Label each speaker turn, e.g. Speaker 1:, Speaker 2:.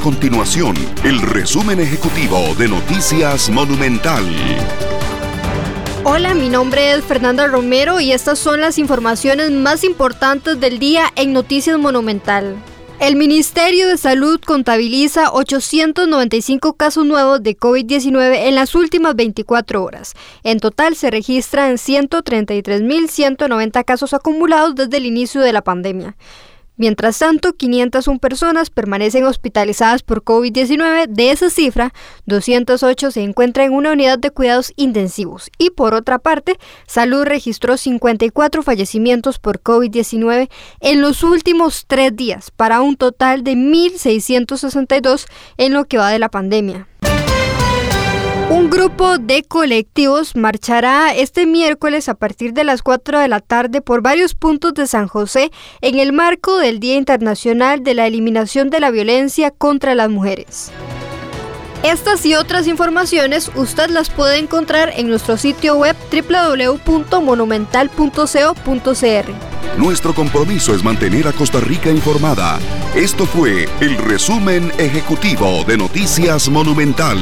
Speaker 1: continuación el resumen ejecutivo de Noticias Monumental.
Speaker 2: Hola, mi nombre es Fernanda Romero y estas son las informaciones más importantes del día en Noticias Monumental. El Ministerio de Salud contabiliza 895 casos nuevos de COVID-19 en las últimas 24 horas. En total se registran 133.190 casos acumulados desde el inicio de la pandemia. Mientras tanto, 501 personas permanecen hospitalizadas por COVID-19. De esa cifra, 208 se encuentran en una unidad de cuidados intensivos. Y por otra parte, Salud registró 54 fallecimientos por COVID-19 en los últimos tres días, para un total de 1.662 en lo que va de la pandemia. Un grupo de colectivos marchará este miércoles a partir de las 4 de la tarde por varios puntos de San José en el marco del Día Internacional de la Eliminación de la Violencia contra las Mujeres. Estas y otras informaciones usted las puede encontrar en nuestro sitio web www.monumental.co.cr.
Speaker 1: Nuestro compromiso es mantener a Costa Rica informada. Esto fue el resumen ejecutivo de Noticias Monumental.